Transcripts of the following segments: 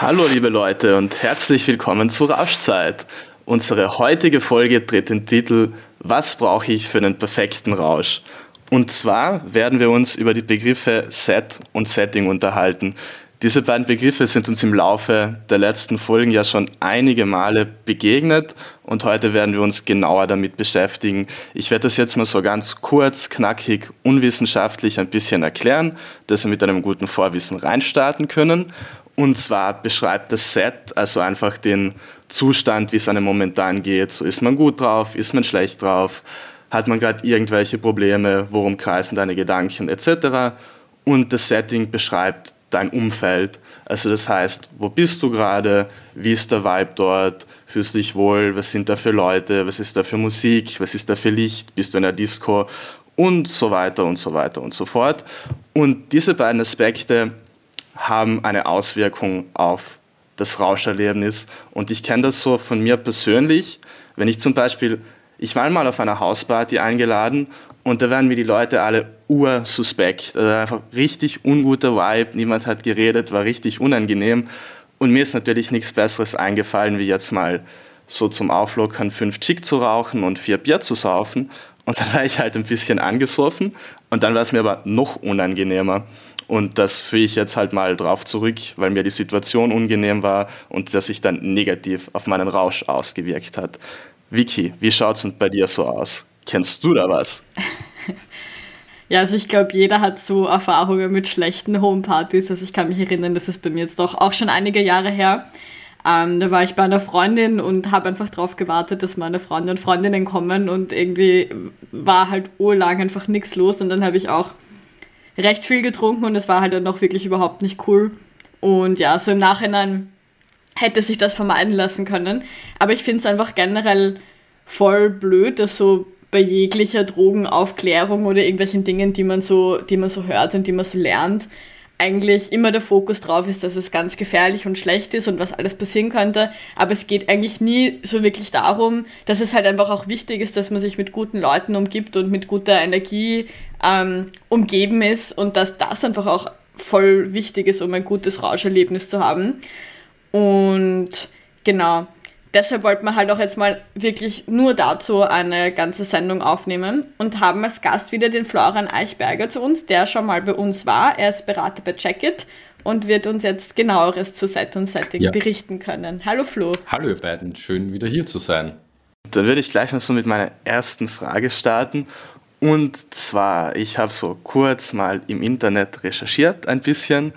Hallo liebe Leute und herzlich willkommen zu Rauschzeit. Unsere heutige Folge trägt den Titel Was brauche ich für einen perfekten Rausch? Und zwar werden wir uns über die Begriffe Set und Setting unterhalten. Diese beiden Begriffe sind uns im Laufe der letzten Folgen ja schon einige Male begegnet und heute werden wir uns genauer damit beschäftigen. Ich werde das jetzt mal so ganz kurz, knackig, unwissenschaftlich ein bisschen erklären, dass wir mit einem guten Vorwissen reinstarten können. Und zwar beschreibt das Set also einfach den Zustand, wie es einem momentan geht. So ist man gut drauf, ist man schlecht drauf, hat man gerade irgendwelche Probleme, worum kreisen deine Gedanken etc. Und das Setting beschreibt dein Umfeld. Also das heißt, wo bist du gerade, wie ist der Vibe dort, fühlst du dich wohl, was sind da für Leute, was ist da für Musik, was ist da für Licht, bist du in der Disco und so weiter und so weiter und so fort. Und diese beiden Aspekte haben eine Auswirkung auf das Rauscherlebnis. Und ich kenne das so von mir persönlich, wenn ich zum Beispiel, ich war mal auf einer Hausparty eingeladen und da waren mir die Leute alle ursuspekt. Also einfach richtig unguter Vibe, niemand hat geredet, war richtig unangenehm. Und mir ist natürlich nichts Besseres eingefallen, wie jetzt mal so zum Auflockern fünf Chick zu rauchen und vier Bier zu saufen. Und dann war ich halt ein bisschen angesoffen und dann war es mir aber noch unangenehmer. Und das führe ich jetzt halt mal drauf zurück, weil mir die Situation unangenehm war und das sich dann negativ auf meinen Rausch ausgewirkt hat. Vicky, wie schaut es denn bei dir so aus? Kennst du da was? Ja, also ich glaube, jeder hat so Erfahrungen mit schlechten Homepartys. Also ich kann mich erinnern, das ist bei mir jetzt doch auch schon einige Jahre her. Ähm, da war ich bei einer Freundin und habe einfach darauf gewartet, dass meine Freunde und Freundinnen kommen und irgendwie war halt urlang einfach nichts los und dann habe ich auch recht viel getrunken und es war halt dann noch wirklich überhaupt nicht cool. Und ja, so im Nachhinein hätte sich das vermeiden lassen können. Aber ich finde es einfach generell voll blöd, dass so bei jeglicher Drogenaufklärung oder irgendwelchen Dingen, die man so, die man so hört und die man so lernt, eigentlich immer der Fokus drauf ist, dass es ganz gefährlich und schlecht ist und was alles passieren könnte. Aber es geht eigentlich nie so wirklich darum, dass es halt einfach auch wichtig ist, dass man sich mit guten Leuten umgibt und mit guter Energie ähm, umgeben ist und dass das einfach auch voll wichtig ist, um ein gutes Rauscherlebnis zu haben. Und genau, deshalb wollten wir halt auch jetzt mal wirklich nur dazu eine ganze Sendung aufnehmen und haben als Gast wieder den Florian Eichberger zu uns, der schon mal bei uns war. Er ist Berater bei Checkit und wird uns jetzt genaueres zu Set und Setting ja. berichten können. Hallo Flo. Hallo ihr beiden, schön wieder hier zu sein. Dann würde ich gleich mal so mit meiner ersten Frage starten. Und zwar, ich habe so kurz mal im Internet recherchiert ein bisschen,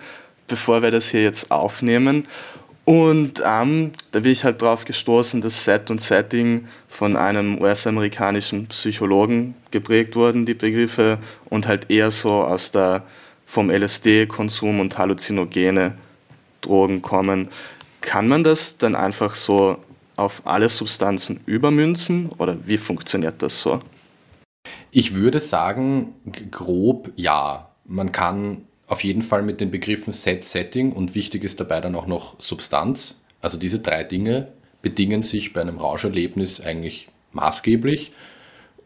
bevor wir das hier jetzt aufnehmen. Und ähm, da bin ich halt drauf gestoßen, dass Set und Setting von einem US-amerikanischen Psychologen geprägt wurden, die Begriffe, und halt eher so aus der vom LSD-Konsum und halluzinogene Drogen kommen. Kann man das dann einfach so auf alle Substanzen übermünzen oder wie funktioniert das so? Ich würde sagen, grob ja. Man kann auf jeden Fall mit den Begriffen Set, Setting und wichtig ist dabei dann auch noch Substanz. Also diese drei Dinge bedingen sich bei einem Rauscherlebnis eigentlich maßgeblich.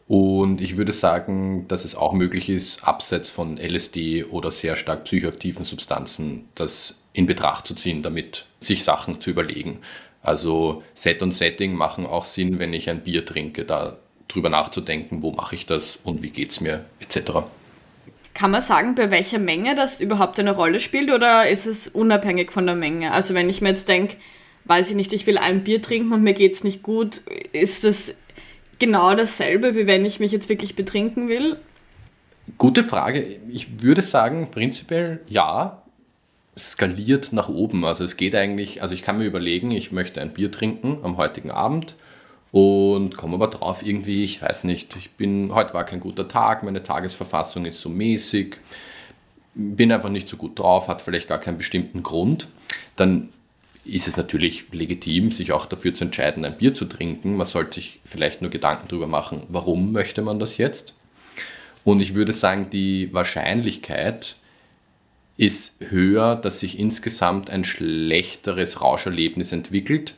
Und ich würde sagen, dass es auch möglich ist, abseits von LSD oder sehr stark psychoaktiven Substanzen das in Betracht zu ziehen, damit sich Sachen zu überlegen. Also Set und Setting machen auch Sinn, wenn ich ein Bier trinke, da drüber nachzudenken, wo mache ich das und wie geht es mir etc. Kann man sagen, bei welcher Menge das überhaupt eine Rolle spielt oder ist es unabhängig von der Menge? Also wenn ich mir jetzt denke, weiß ich nicht, ich will ein Bier trinken und mir geht es nicht gut, ist das genau dasselbe, wie wenn ich mich jetzt wirklich betrinken will? Gute Frage. Ich würde sagen, prinzipiell ja. Es skaliert nach oben. Also es geht eigentlich, also ich kann mir überlegen, ich möchte ein Bier trinken am heutigen Abend und komme aber drauf irgendwie, ich weiß nicht, ich bin, heute war kein guter Tag, meine Tagesverfassung ist so mäßig. bin einfach nicht so gut drauf, hat vielleicht gar keinen bestimmten Grund, dann ist es natürlich legitim, sich auch dafür zu entscheiden, ein Bier zu trinken. Man sollte sich vielleicht nur Gedanken darüber machen, warum möchte man das jetzt? Und ich würde sagen, die Wahrscheinlichkeit ist höher, dass sich insgesamt ein schlechteres Rauscherlebnis entwickelt,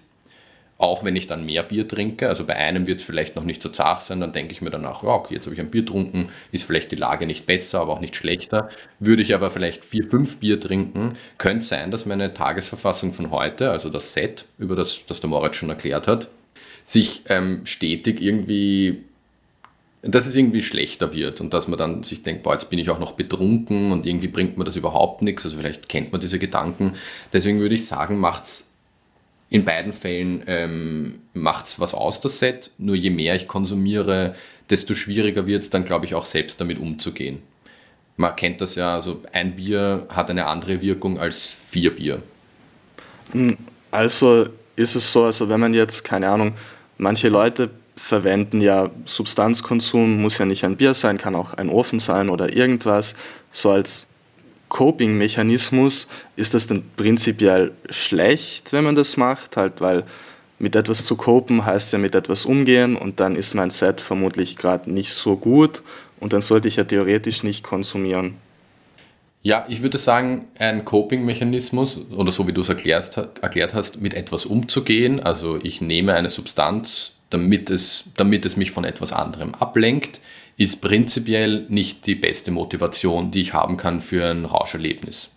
auch wenn ich dann mehr Bier trinke, also bei einem wird es vielleicht noch nicht so zart sein, dann denke ich mir danach, ja, okay, jetzt habe ich ein Bier getrunken, ist vielleicht die Lage nicht besser, aber auch nicht schlechter. Würde ich aber vielleicht vier, fünf Bier trinken, könnte es sein, dass meine Tagesverfassung von heute, also das Set, über das, das der Moritz schon erklärt hat, sich ähm, stetig irgendwie, dass es irgendwie schlechter wird und dass man dann sich denkt, boah, jetzt bin ich auch noch betrunken und irgendwie bringt mir das überhaupt nichts, also vielleicht kennt man diese Gedanken. Deswegen würde ich sagen, macht es in beiden Fällen ähm, macht es was aus, das Set. Nur je mehr ich konsumiere, desto schwieriger wird es dann, glaube ich, auch selbst damit umzugehen. Man kennt das ja, also ein Bier hat eine andere Wirkung als vier Bier. Hm, also ist es so, also wenn man jetzt, keine Ahnung, manche Leute verwenden ja Substanzkonsum, muss ja nicht ein Bier sein, kann auch ein Ofen sein oder irgendwas, so als Coping-Mechanismus, ist das dann prinzipiell schlecht, wenn man das macht, halt, weil mit etwas zu copen heißt ja mit etwas umgehen und dann ist mein Set vermutlich gerade nicht so gut und dann sollte ich ja theoretisch nicht konsumieren. Ja, ich würde sagen, ein Coping-Mechanismus oder so wie du es erklärt, erklärt hast, mit etwas umzugehen. Also ich nehme eine Substanz, damit es, damit es mich von etwas anderem ablenkt ist prinzipiell nicht die beste Motivation, die ich haben kann für ein Rauscherlebnis.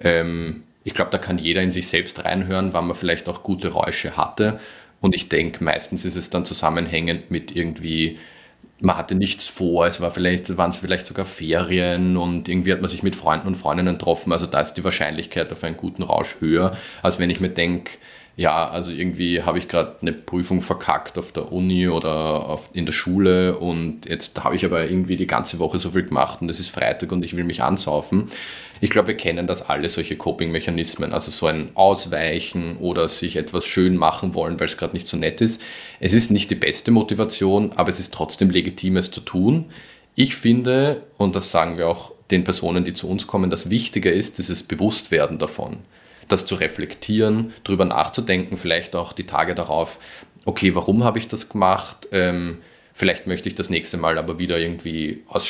Ähm, ich glaube, da kann jeder in sich selbst reinhören, wann man vielleicht auch gute Räusche hatte. Und ich denke, meistens ist es dann zusammenhängend mit irgendwie, man hatte nichts vor, es war vielleicht, waren es vielleicht sogar Ferien und irgendwie hat man sich mit Freunden und Freundinnen getroffen. Also da ist die Wahrscheinlichkeit auf einen guten Rausch höher, als wenn ich mir denke, ja, also irgendwie habe ich gerade eine Prüfung verkackt auf der Uni oder auf, in der Schule und jetzt habe ich aber irgendwie die ganze Woche so viel gemacht und es ist Freitag und ich will mich ansaufen. Ich glaube, wir kennen das alle, solche Coping-Mechanismen, also so ein Ausweichen oder sich etwas schön machen wollen, weil es gerade nicht so nett ist. Es ist nicht die beste Motivation, aber es ist trotzdem legitim, es zu tun. Ich finde, und das sagen wir auch den Personen, die zu uns kommen, das Wichtige ist dieses Bewusstwerden davon das zu reflektieren, darüber nachzudenken, vielleicht auch die Tage darauf, okay, warum habe ich das gemacht? Ähm, vielleicht möchte ich das nächste Mal aber wieder irgendwie aus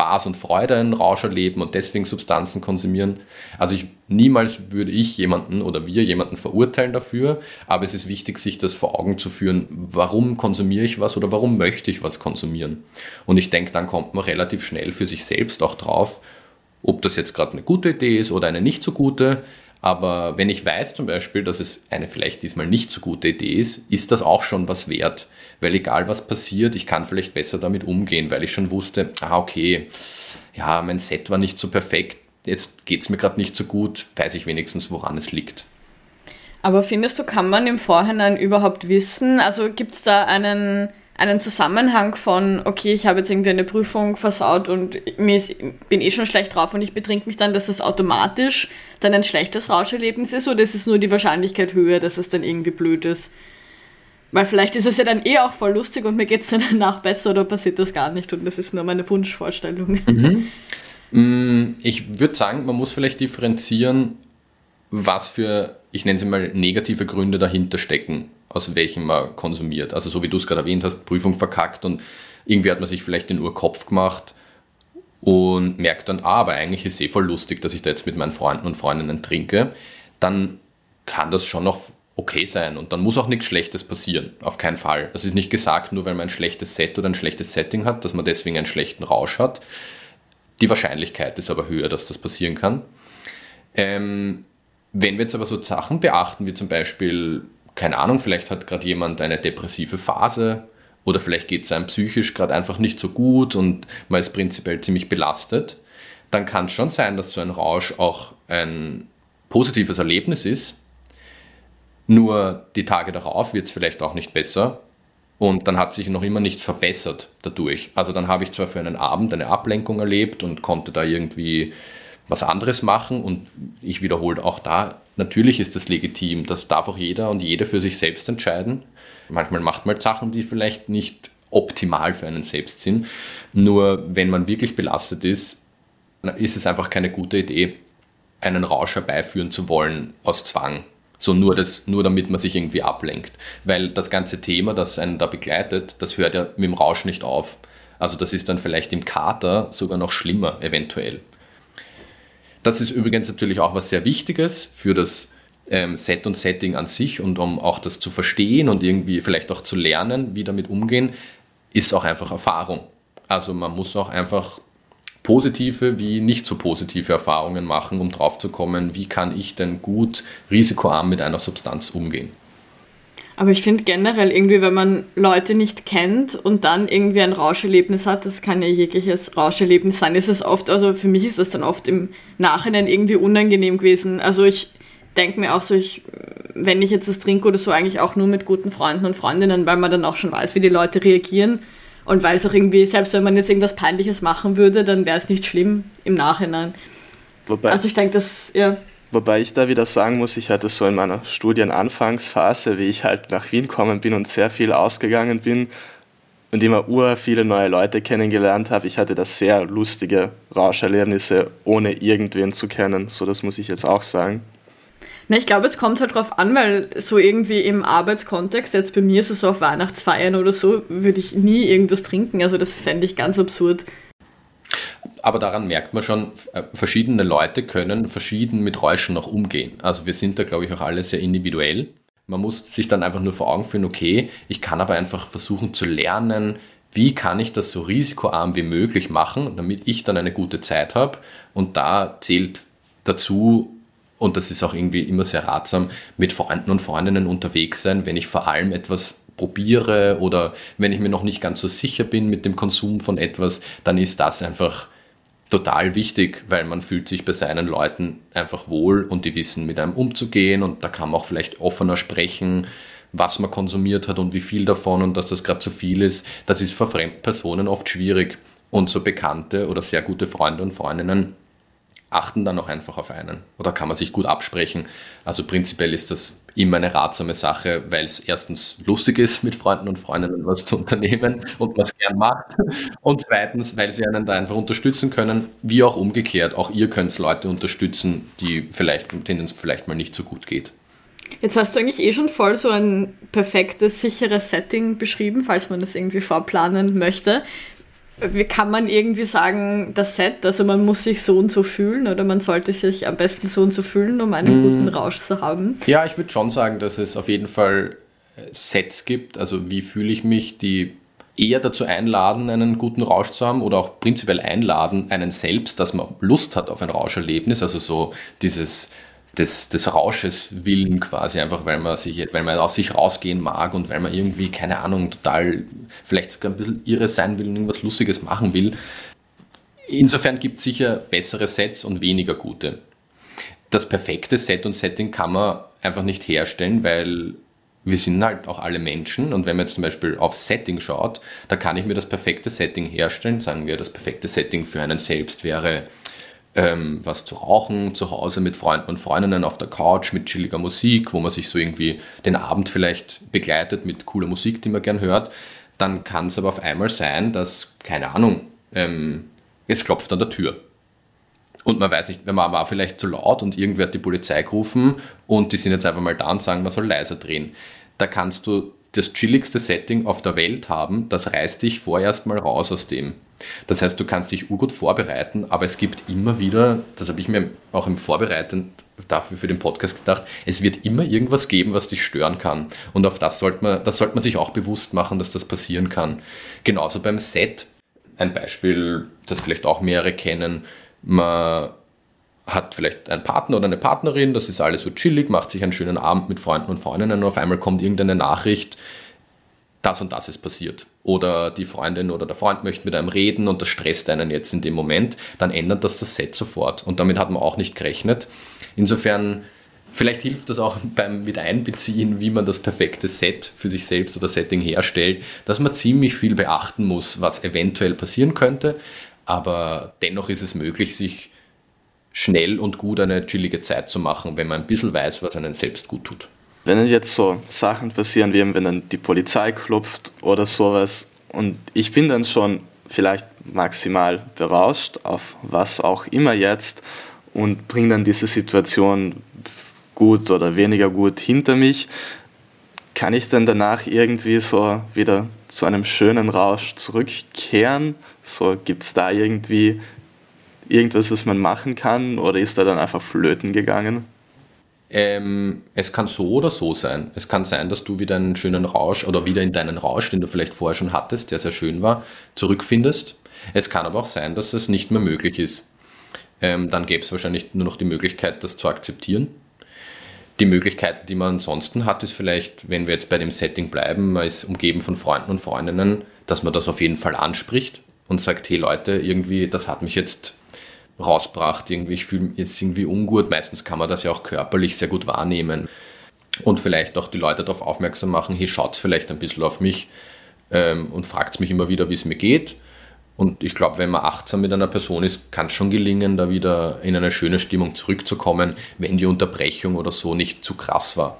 Spaß und Freude einen Rausch erleben und deswegen Substanzen konsumieren. Also ich, niemals würde ich jemanden oder wir jemanden verurteilen dafür, aber es ist wichtig, sich das vor Augen zu führen, warum konsumiere ich was oder warum möchte ich was konsumieren. Und ich denke, dann kommt man relativ schnell für sich selbst auch drauf, ob das jetzt gerade eine gute Idee ist oder eine nicht so gute. Aber wenn ich weiß zum Beispiel, dass es eine vielleicht diesmal nicht so gute Idee ist, ist das auch schon was wert. Weil egal was passiert, ich kann vielleicht besser damit umgehen, weil ich schon wusste, ah okay, ja, mein Set war nicht so perfekt, jetzt geht es mir gerade nicht so gut, weiß ich wenigstens, woran es liegt. Aber findest du, kann man im Vorhinein überhaupt wissen, also gibt es da einen einen Zusammenhang von, okay, ich habe jetzt irgendwie eine Prüfung versaut und mir ist, bin eh schon schlecht drauf und ich betrink mich dann, dass das automatisch dann ein schlechtes Rauscherlebnis ist oder ist es nur die Wahrscheinlichkeit höher, dass es dann irgendwie blöd ist? Weil vielleicht ist es ja dann eh auch voll lustig und mir geht es dann danach besser oder passiert das gar nicht und das ist nur meine Wunschvorstellung. Mhm. Mm, ich würde sagen, man muss vielleicht differenzieren, was für, ich nenne sie mal, negative Gründe dahinter stecken aus welchem man konsumiert. Also so wie du es gerade erwähnt hast, Prüfung verkackt und irgendwie hat man sich vielleicht den Urkopf gemacht und merkt dann, ah, aber eigentlich ist es eh voll lustig, dass ich da jetzt mit meinen Freunden und Freundinnen trinke, dann kann das schon noch okay sein und dann muss auch nichts Schlechtes passieren. Auf keinen Fall. Das ist nicht gesagt, nur weil man ein schlechtes Set oder ein schlechtes Setting hat, dass man deswegen einen schlechten Rausch hat. Die Wahrscheinlichkeit ist aber höher, dass das passieren kann. Ähm, wenn wir jetzt aber so Sachen beachten, wie zum Beispiel keine Ahnung, vielleicht hat gerade jemand eine depressive Phase oder vielleicht geht es einem psychisch gerade einfach nicht so gut und man ist prinzipiell ziemlich belastet, dann kann es schon sein, dass so ein Rausch auch ein positives Erlebnis ist. Nur die Tage darauf wird es vielleicht auch nicht besser und dann hat sich noch immer nichts verbessert dadurch. Also dann habe ich zwar für einen Abend eine Ablenkung erlebt und konnte da irgendwie was anderes machen und ich wiederhole auch da, natürlich ist das legitim, das darf auch jeder und jede für sich selbst entscheiden. Manchmal macht man Sachen, die vielleicht nicht optimal für einen selbst sind. Nur wenn man wirklich belastet ist, ist es einfach keine gute Idee, einen Rausch herbeiführen zu wollen aus Zwang. So nur, das, nur damit man sich irgendwie ablenkt. Weil das ganze Thema, das einen da begleitet, das hört ja mit dem Rausch nicht auf. Also das ist dann vielleicht im Kater sogar noch schlimmer, eventuell. Das ist übrigens natürlich auch was sehr Wichtiges für das ähm, Set und Setting an sich und um auch das zu verstehen und irgendwie vielleicht auch zu lernen, wie damit umgehen, ist auch einfach Erfahrung. Also man muss auch einfach positive wie nicht so positive Erfahrungen machen, um drauf zu kommen, wie kann ich denn gut risikoarm mit einer Substanz umgehen. Aber ich finde generell irgendwie, wenn man Leute nicht kennt und dann irgendwie ein Rauscherlebnis hat, das kann ja jegliches Rauscherlebnis sein, ist es oft, also für mich ist das dann oft im Nachhinein irgendwie unangenehm gewesen. Also ich denke mir auch so, ich, wenn ich jetzt was trinke oder so, eigentlich auch nur mit guten Freunden und Freundinnen, weil man dann auch schon weiß, wie die Leute reagieren. Und weil es auch irgendwie, selbst wenn man jetzt irgendwas Peinliches machen würde, dann wäre es nicht schlimm im Nachhinein. Wobei, also ich denke, dass, ja. Wobei ich da wieder sagen muss, ich hatte so in meiner Studienanfangsphase, wie ich halt nach Wien gekommen bin und sehr viel ausgegangen bin und immer ur viele neue Leute kennengelernt habe. Ich hatte da sehr lustige Rauscherlebnisse, ohne irgendwen zu kennen. So, das muss ich jetzt auch sagen. Na, ich glaube, es kommt halt drauf an, weil so irgendwie im Arbeitskontext, jetzt bei mir so, so auf Weihnachtsfeiern oder so, würde ich nie irgendwas trinken. Also das fände ich ganz absurd. Aber daran merkt man schon, äh, verschiedene Leute können verschieden mit Räuschen noch umgehen. Also wir sind da, glaube ich, auch alle sehr individuell. Man muss sich dann einfach nur vor Augen führen, okay, ich kann aber einfach versuchen zu lernen, wie kann ich das so risikoarm wie möglich machen, damit ich dann eine gute Zeit habe. Und da zählt dazu, und das ist auch irgendwie immer sehr ratsam, mit Freunden und Freundinnen unterwegs sein, wenn ich vor allem etwas probiere oder wenn ich mir noch nicht ganz so sicher bin mit dem Konsum von etwas, dann ist das einfach total wichtig, weil man fühlt sich bei seinen Leuten einfach wohl und die wissen mit einem umzugehen und da kann man auch vielleicht offener sprechen, was man konsumiert hat und wie viel davon und dass das gerade zu viel ist. Das ist für fremden Personen oft schwierig und so bekannte oder sehr gute Freunde und Freundinnen achten dann auch einfach auf einen oder kann man sich gut absprechen. Also prinzipiell ist das immer eine ratsame Sache, weil es erstens lustig ist, mit Freunden und Freundinnen was zu unternehmen und was gern macht. Und zweitens, weil sie einen da einfach unterstützen können, wie auch umgekehrt. Auch ihr könnt Leute unterstützen, die vielleicht, denen es vielleicht mal nicht so gut geht. Jetzt hast du eigentlich eh schon voll so ein perfektes, sicheres Setting beschrieben, falls man das irgendwie vorplanen möchte kann man irgendwie sagen, das Set, also man muss sich so und so fühlen oder man sollte sich am besten so und so fühlen, um einen mm. guten Rausch zu haben? Ja, ich würde schon sagen, dass es auf jeden Fall äh, Sets gibt, also wie fühle ich mich, die eher dazu einladen, einen guten Rausch zu haben oder auch prinzipiell einladen, einen selbst, dass man Lust hat auf ein Rauscherlebnis, also so dieses des, des Rausches willen quasi, einfach weil man sich, weil man aus sich rausgehen mag und weil man irgendwie, keine Ahnung, total vielleicht sogar ein bisschen irre sein will und irgendwas Lustiges machen will. Insofern gibt es sicher bessere Sets und weniger gute. Das perfekte Set und Setting kann man einfach nicht herstellen, weil wir sind halt auch alle Menschen und wenn man jetzt zum Beispiel auf Setting schaut, da kann ich mir das perfekte Setting herstellen. Sagen wir, das perfekte Setting für einen selbst wäre ähm, was zu rauchen, zu Hause mit Freunden und Freundinnen auf der Couch mit chilliger Musik, wo man sich so irgendwie den Abend vielleicht begleitet mit cooler Musik, die man gern hört, dann kann es aber auf einmal sein, dass, keine Ahnung, ähm, es klopft an der Tür. Und man weiß nicht, man war vielleicht zu laut und irgendwer hat die Polizei gerufen und die sind jetzt einfach mal da und sagen, man soll leiser drehen. Da kannst du das chilligste Setting auf der Welt haben, das reißt dich vorerst mal raus aus dem. Das heißt, du kannst dich urgut vorbereiten, aber es gibt immer wieder, das habe ich mir auch im Vorbereiten dafür für den Podcast gedacht, es wird immer irgendwas geben, was dich stören kann. Und auf das sollte man, das sollte man sich auch bewusst machen, dass das passieren kann. Genauso beim Set, ein Beispiel, das vielleicht auch mehrere kennen, man hat vielleicht einen Partner oder eine Partnerin, das ist alles so chillig, macht sich einen schönen Abend mit Freunden und Freundinnen und auf einmal kommt irgendeine Nachricht, das und das ist passiert. Oder die Freundin oder der Freund möchte mit einem reden und das stresst einen jetzt in dem Moment, dann ändert das das Set sofort. Und damit hat man auch nicht gerechnet. Insofern, vielleicht hilft das auch beim Miteinbeziehen, wie man das perfekte Set für sich selbst oder Setting herstellt, dass man ziemlich viel beachten muss, was eventuell passieren könnte. Aber dennoch ist es möglich, sich schnell und gut eine chillige Zeit zu machen, wenn man ein bisschen weiß, was einen selbst gut tut. Wenn jetzt so Sachen passieren, wie wenn dann die Polizei klopft oder sowas und ich bin dann schon vielleicht maximal berauscht, auf was auch immer jetzt, und bringe dann diese Situation gut oder weniger gut hinter mich. Kann ich dann danach irgendwie so wieder zu einem schönen Rausch zurückkehren? So gibt es da irgendwie irgendwas, was man machen kann oder ist da dann einfach flöten gegangen? Ähm, es kann so oder so sein. Es kann sein, dass du wieder einen schönen Rausch oder wieder in deinen Rausch, den du vielleicht vorher schon hattest, der sehr schön war, zurückfindest. Es kann aber auch sein, dass es nicht mehr möglich ist. Ähm, dann gäbe es wahrscheinlich nur noch die Möglichkeit, das zu akzeptieren. Die Möglichkeiten, die man ansonsten hat, ist vielleicht, wenn wir jetzt bei dem Setting bleiben, man ist umgeben von Freunden und Freundinnen, dass man das auf jeden Fall anspricht und sagt, hey Leute, irgendwie, das hat mich jetzt rausbracht. Irgendwie, ich fühle mich irgendwie ungut. Meistens kann man das ja auch körperlich sehr gut wahrnehmen. Und vielleicht auch die Leute darauf aufmerksam machen, hey, schaut vielleicht ein bisschen auf mich ähm, und fragt mich immer wieder, wie es mir geht. Und ich glaube, wenn man achtsam mit einer Person ist, kann es schon gelingen, da wieder in eine schöne Stimmung zurückzukommen, wenn die Unterbrechung oder so nicht zu krass war.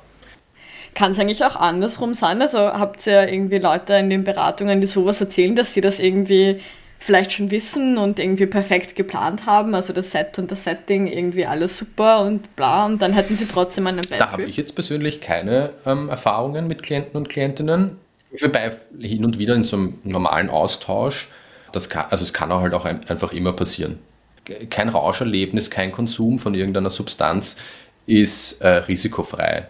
Kann es eigentlich auch andersrum sein? Also habt ihr irgendwie Leute in den Beratungen, die sowas erzählen, dass sie das irgendwie vielleicht schon wissen und irgendwie perfekt geplant haben, also das Set und das Setting irgendwie alles super und bla und dann hätten sie trotzdem einen Bad Da habe ich jetzt persönlich keine ähm, Erfahrungen mit Klienten und Klientinnen. Wobei hin und wieder in so einem normalen Austausch, das kann, also es kann auch halt auch einfach immer passieren. Kein Rauscherlebnis, kein Konsum von irgendeiner Substanz ist äh, risikofrei.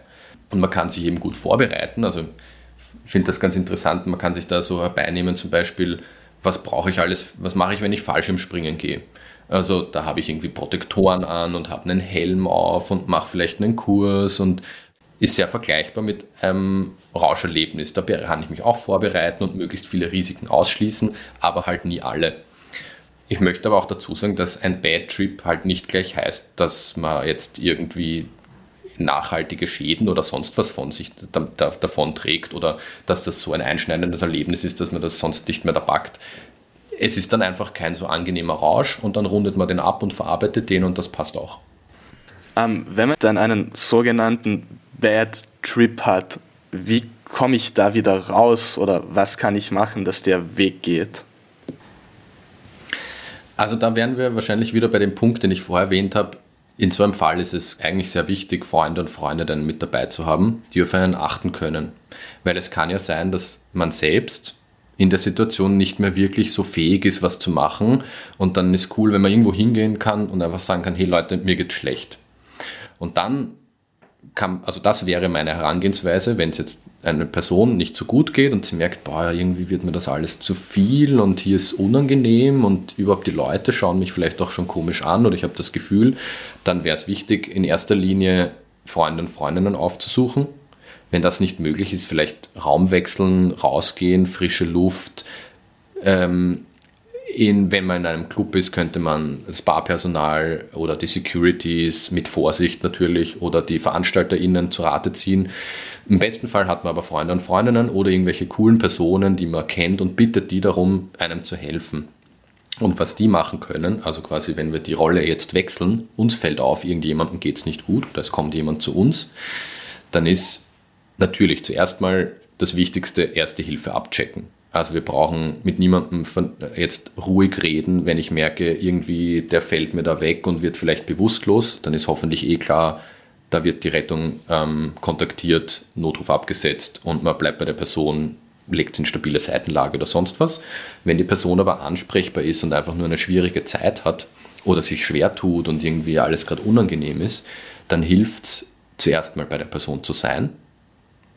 Und man kann sich eben gut vorbereiten. Also ich finde das ganz interessant, man kann sich da so herbeinehmen, zum Beispiel was brauche ich alles, was mache ich, wenn ich Fallschirmspringen gehe. Also da habe ich irgendwie Protektoren an und habe einen Helm auf und mache vielleicht einen Kurs und ist sehr vergleichbar mit einem Rauscherlebnis. Da kann ich mich auch vorbereiten und möglichst viele Risiken ausschließen, aber halt nie alle. Ich möchte aber auch dazu sagen, dass ein Bad Trip halt nicht gleich heißt, dass man jetzt irgendwie nachhaltige Schäden oder sonst was von sich da, da, davon trägt oder dass das so ein einschneidendes Erlebnis ist, dass man das sonst nicht mehr da packt. Es ist dann einfach kein so angenehmer Rausch und dann rundet man den ab und verarbeitet den und das passt auch. Ähm, wenn man dann einen sogenannten Bad Trip hat, wie komme ich da wieder raus oder was kann ich machen, dass der Weg geht? Also da wären wir wahrscheinlich wieder bei dem Punkt, den ich vorher erwähnt habe, in so einem Fall ist es eigentlich sehr wichtig, Freunde und Freundinnen mit dabei zu haben, die auf einen achten können. Weil es kann ja sein, dass man selbst in der Situation nicht mehr wirklich so fähig ist, was zu machen. Und dann ist cool, wenn man irgendwo hingehen kann und einfach sagen kann, hey Leute, mir geht's schlecht. Und dann kann, also das wäre meine Herangehensweise, wenn es jetzt einer Person nicht so gut geht und sie merkt, boah, irgendwie wird mir das alles zu viel und hier ist unangenehm und überhaupt die Leute schauen mich vielleicht auch schon komisch an oder ich habe das Gefühl, dann wäre es wichtig, in erster Linie Freunde und Freundinnen aufzusuchen. Wenn das nicht möglich ist, vielleicht Raum wechseln, rausgehen, frische Luft, ähm, in, wenn man in einem Club ist, könnte man das Barpersonal oder die Securities mit Vorsicht natürlich oder die VeranstalterInnen zu Rate ziehen. Im besten Fall hat man aber Freunde und Freundinnen oder irgendwelche coolen Personen, die man kennt und bittet die darum, einem zu helfen. Und was die machen können, also quasi wenn wir die Rolle jetzt wechseln, uns fällt auf, irgendjemandem geht es nicht gut es kommt jemand zu uns, dann ist natürlich zuerst mal das Wichtigste Erste Hilfe abchecken. Also wir brauchen mit niemandem jetzt ruhig reden, wenn ich merke, irgendwie der fällt mir da weg und wird vielleicht bewusstlos, dann ist hoffentlich eh klar, da wird die Rettung ähm, kontaktiert, Notruf abgesetzt und man bleibt bei der Person, legt es in stabile Seitenlage oder sonst was. Wenn die Person aber ansprechbar ist und einfach nur eine schwierige Zeit hat oder sich schwer tut und irgendwie alles gerade unangenehm ist, dann hilft es zuerst mal bei der Person zu sein,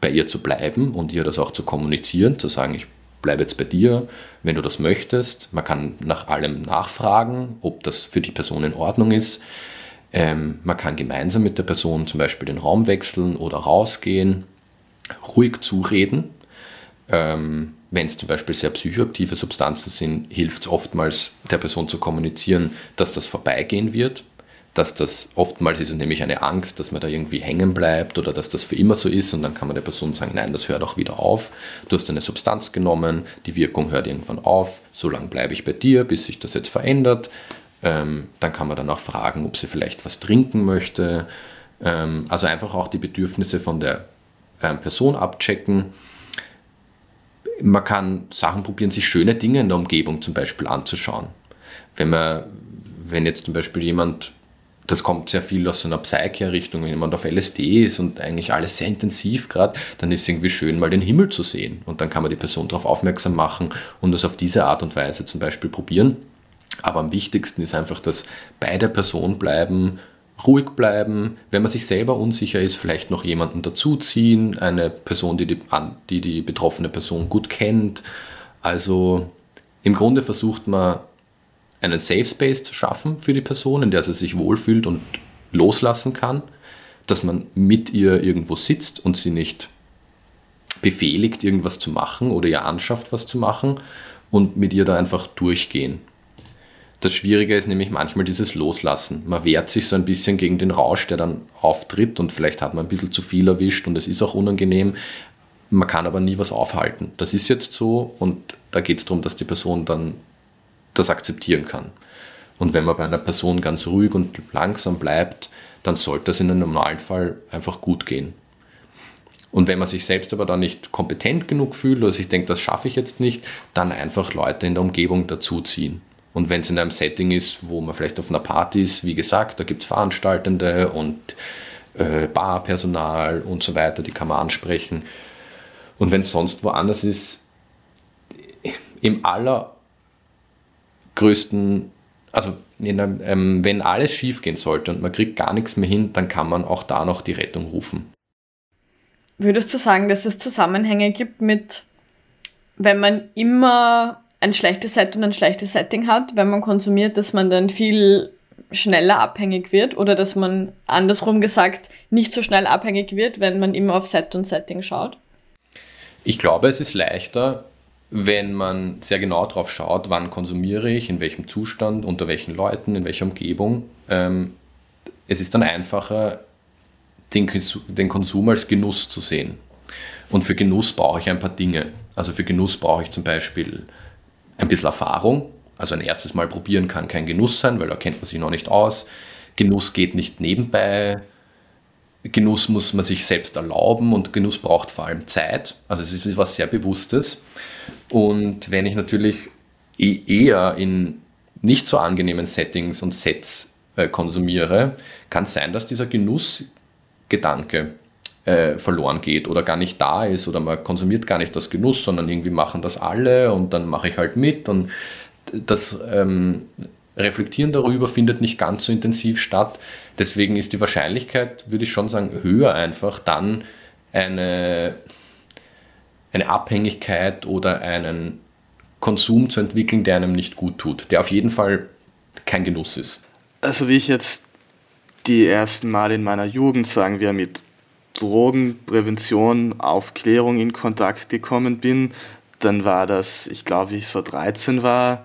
bei ihr zu bleiben und ihr das auch zu kommunizieren, zu sagen, ich bleib jetzt bei dir, wenn du das möchtest. Man kann nach allem nachfragen, ob das für die Person in Ordnung ist. Ähm, man kann gemeinsam mit der Person zum Beispiel den Raum wechseln oder rausgehen, ruhig zureden. Ähm, wenn es zum Beispiel sehr psychoaktive Substanzen sind, hilft es oftmals der Person zu kommunizieren, dass das vorbeigehen wird dass das oftmals ist nämlich eine Angst, dass man da irgendwie hängen bleibt oder dass das für immer so ist und dann kann man der Person sagen, nein, das hört auch wieder auf. Du hast eine Substanz genommen, die Wirkung hört irgendwann auf, so lange bleibe ich bei dir, bis sich das jetzt verändert. Ähm, dann kann man dann auch fragen, ob sie vielleicht was trinken möchte. Ähm, also einfach auch die Bedürfnisse von der ähm, Person abchecken. man kann Sachen probieren, sich schöne Dinge in der Umgebung zum Beispiel anzuschauen. Wenn man, wenn jetzt zum Beispiel jemand, das kommt sehr viel aus so einer Psyche-Richtung, wenn jemand auf LSD ist und eigentlich alles sehr intensiv gerade, dann ist es irgendwie schön, mal den Himmel zu sehen. Und dann kann man die Person darauf aufmerksam machen und das auf diese Art und Weise zum Beispiel probieren. Aber am wichtigsten ist einfach, dass bei der Person bleiben, ruhig bleiben, wenn man sich selber unsicher ist, vielleicht noch jemanden dazuziehen, eine Person, die die, die, die betroffene Person gut kennt. Also im Grunde versucht man einen Safe Space zu schaffen für die Person, in der sie sich wohlfühlt und loslassen kann, dass man mit ihr irgendwo sitzt und sie nicht befehligt, irgendwas zu machen oder ihr anschafft, was zu machen und mit ihr da einfach durchgehen. Das Schwierige ist nämlich manchmal dieses Loslassen. Man wehrt sich so ein bisschen gegen den Rausch, der dann auftritt und vielleicht hat man ein bisschen zu viel erwischt und es ist auch unangenehm. Man kann aber nie was aufhalten. Das ist jetzt so und da geht es darum, dass die Person dann das akzeptieren kann. Und wenn man bei einer Person ganz ruhig und langsam bleibt, dann sollte das in einem normalen Fall einfach gut gehen. Und wenn man sich selbst aber dann nicht kompetent genug fühlt oder sich denkt, das schaffe ich jetzt nicht, dann einfach Leute in der Umgebung dazuziehen. Und wenn es in einem Setting ist, wo man vielleicht auf einer Party ist, wie gesagt, da gibt es Veranstaltende und äh, Barpersonal und so weiter, die kann man ansprechen. Und wenn es sonst woanders ist, im allergrößten, also einem, ähm, wenn alles schief gehen sollte und man kriegt gar nichts mehr hin, dann kann man auch da noch die Rettung rufen. Würdest du sagen, dass es Zusammenhänge gibt mit, wenn man immer ein schlechtes Set und ein schlechtes Setting hat, wenn man konsumiert, dass man dann viel schneller abhängig wird oder dass man andersrum gesagt nicht so schnell abhängig wird, wenn man immer auf Set und Setting schaut? Ich glaube, es ist leichter, wenn man sehr genau darauf schaut, wann konsumiere ich, in welchem Zustand, unter welchen Leuten, in welcher Umgebung. Ähm, es ist dann einfacher, den, den Konsum als Genuss zu sehen. Und für Genuss brauche ich ein paar Dinge. Also für Genuss brauche ich zum Beispiel ein bisschen Erfahrung. Also ein erstes Mal probieren kann kein Genuss sein, weil da kennt man sich noch nicht aus. Genuss geht nicht nebenbei. Genuss muss man sich selbst erlauben und Genuss braucht vor allem Zeit. Also es ist was sehr Bewusstes. Und wenn ich natürlich e-, eher in nicht so angenehmen Settings und Sets äh, konsumiere, kann es sein, dass dieser Genussgedanke äh, verloren geht oder gar nicht da ist oder man konsumiert gar nicht das Genuss, sondern irgendwie machen das alle und dann mache ich halt mit und das ähm, Reflektieren darüber findet nicht ganz so intensiv statt. Deswegen ist die Wahrscheinlichkeit, würde ich schon sagen, höher einfach dann eine, eine Abhängigkeit oder einen Konsum zu entwickeln, der einem nicht gut tut, der auf jeden Fall kein Genuss ist. Also wie ich jetzt die ersten Mal in meiner Jugend, sagen wir, mit Drogenprävention, Aufklärung in Kontakt gekommen bin, dann war das, ich glaube, ich so 13 war,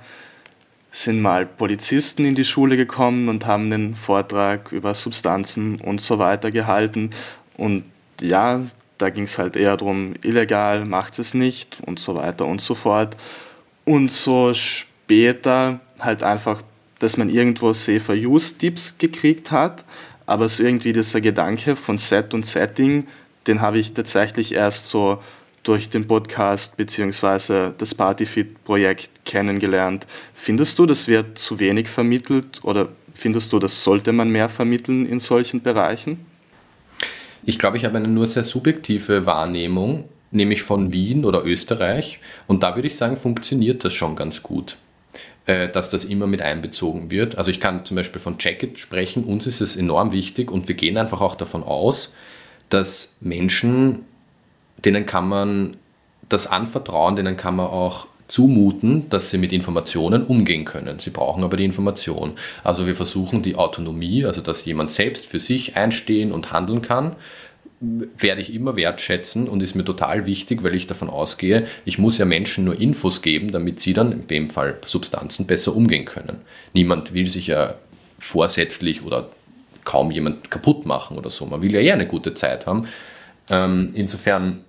sind mal Polizisten in die Schule gekommen und haben einen Vortrag über Substanzen und so weiter gehalten. Und ja, da ging es halt eher darum, illegal, macht es nicht und so weiter und so fort. Und so später halt einfach, dass man irgendwo Safer Use Tipps gekriegt hat aber so irgendwie dieser Gedanke von Set und Setting, den habe ich tatsächlich erst so durch den Podcast bzw. das Partyfit-Projekt kennengelernt. Findest du, das wird zu wenig vermittelt oder findest du, das sollte man mehr vermitteln in solchen Bereichen? Ich glaube, ich habe eine nur sehr subjektive Wahrnehmung, nämlich von Wien oder Österreich. Und da würde ich sagen, funktioniert das schon ganz gut. Äh, dass das immer mit einbezogen wird. Also ich kann zum Beispiel von Jacket sprechen, uns ist es enorm wichtig und wir gehen einfach auch davon aus, dass Menschen, denen kann man das anvertrauen, denen kann man auch zumuten, dass sie mit Informationen umgehen können. Sie brauchen aber die Information. Also wir versuchen die Autonomie, also dass jemand selbst für sich einstehen und handeln kann, werde ich immer wertschätzen und ist mir total wichtig, weil ich davon ausgehe, ich muss ja Menschen nur Infos geben, damit sie dann in dem Fall Substanzen besser umgehen können. Niemand will sich ja vorsätzlich oder kaum jemand kaputt machen oder so. Man will ja eher eine gute Zeit haben. Ähm, insofern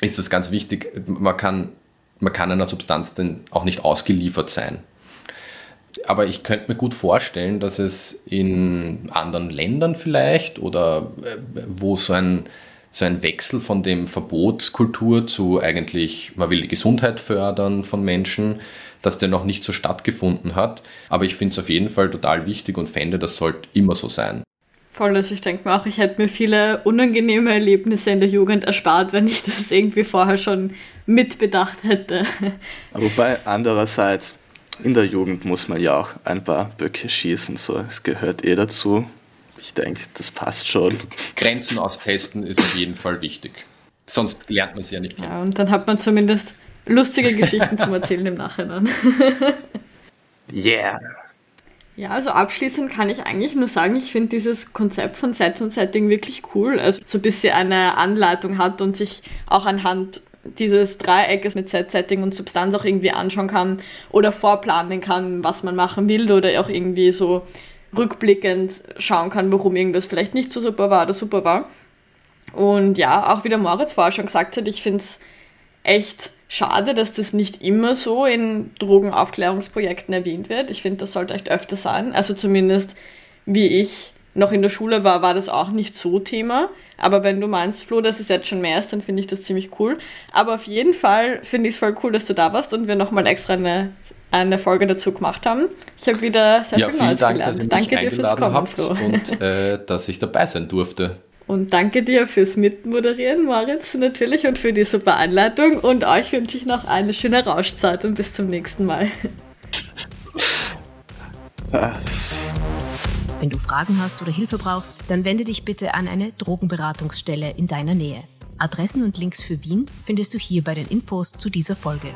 ist es ganz wichtig, man kann, man kann einer Substanz denn auch nicht ausgeliefert sein aber ich könnte mir gut vorstellen, dass es in anderen Ländern vielleicht oder äh, wo so ein, so ein Wechsel von dem Verbotskultur zu eigentlich, man will die Gesundheit fördern von Menschen, dass der noch nicht so stattgefunden hat. Aber ich finde es auf jeden Fall total wichtig und fände, das sollte immer so sein. Voll, also ich denke mir auch, ich hätte mir viele unangenehme Erlebnisse in der Jugend erspart, wenn ich das irgendwie vorher schon mitbedacht hätte. Wobei andererseits, in der Jugend muss man ja auch ein paar Böcke schießen, so es gehört eh dazu. Ich denke, das passt schon. Grenzen austesten ist auf jeden Fall wichtig. Sonst lernt man sie ja nicht kennen. Ja, und dann hat man zumindest lustige Geschichten zum Erzählen im Nachhinein. yeah. Ja, also abschließend kann ich eigentlich nur sagen, ich finde dieses Konzept von Set und Setting wirklich cool. Also so bis sie eine Anleitung hat und sich auch anhand dieses Dreieckes mit Set, Setting und Substanz auch irgendwie anschauen kann oder vorplanen kann, was man machen will oder auch irgendwie so rückblickend schauen kann, warum irgendwas vielleicht nicht so super war oder super war. Und ja, auch wie der Moritz vorher schon gesagt hat, ich finde es echt schade, dass das nicht immer so in Drogenaufklärungsprojekten erwähnt wird. Ich finde, das sollte echt öfter sein. Also zumindest wie ich noch in der Schule war, war das auch nicht so Thema. Aber wenn du meinst, Flo, dass es jetzt schon mehr ist, dann finde ich das ziemlich cool. Aber auf jeden Fall finde ich es voll cool, dass du da warst und wir nochmal extra eine, eine Folge dazu gemacht haben. Ich habe wieder sehr ja, viel Neues Dank, gelernt. Danke dir fürs Kommen, Flo. Und äh, dass ich dabei sein durfte. Und danke dir fürs Mitmoderieren, Moritz, natürlich, und für die super Anleitung. Und euch wünsche ich noch eine schöne Rauschzeit und bis zum nächsten Mal. Wenn du Fragen hast oder Hilfe brauchst, dann wende dich bitte an eine Drogenberatungsstelle in deiner Nähe. Adressen und Links für Wien findest du hier bei den Infos zu dieser Folge.